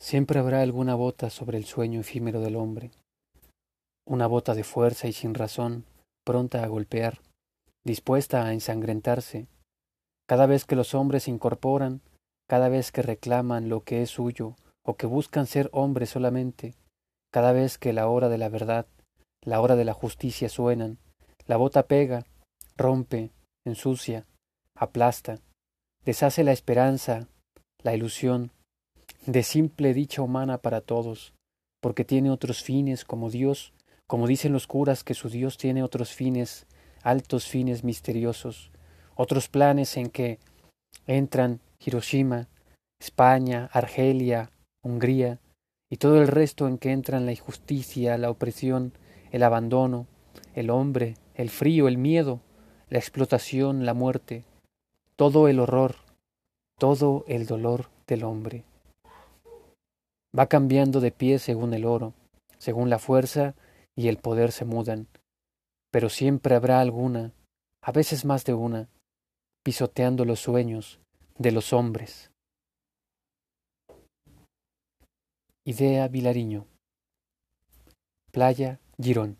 Siempre habrá alguna bota sobre el sueño efímero del hombre, una bota de fuerza y sin razón, pronta a golpear, dispuesta a ensangrentarse, cada vez que los hombres se incorporan, cada vez que reclaman lo que es suyo o que buscan ser hombres solamente, cada vez que la hora de la verdad, la hora de la justicia suenan, la bota pega, rompe, ensucia, aplasta, deshace la esperanza, la ilusión, de simple dicha humana para todos, porque tiene otros fines como Dios, como dicen los curas que su Dios tiene otros fines, altos fines misteriosos, otros planes en que entran Hiroshima, España, Argelia, Hungría, y todo el resto en que entran la injusticia, la opresión, el abandono, el hombre, el frío, el miedo, la explotación, la muerte, todo el horror, todo el dolor del hombre. Va cambiando de pie según el oro, según la fuerza y el poder se mudan, pero siempre habrá alguna, a veces más de una, pisoteando los sueños de los hombres. Idea Vilariño. Playa Girón.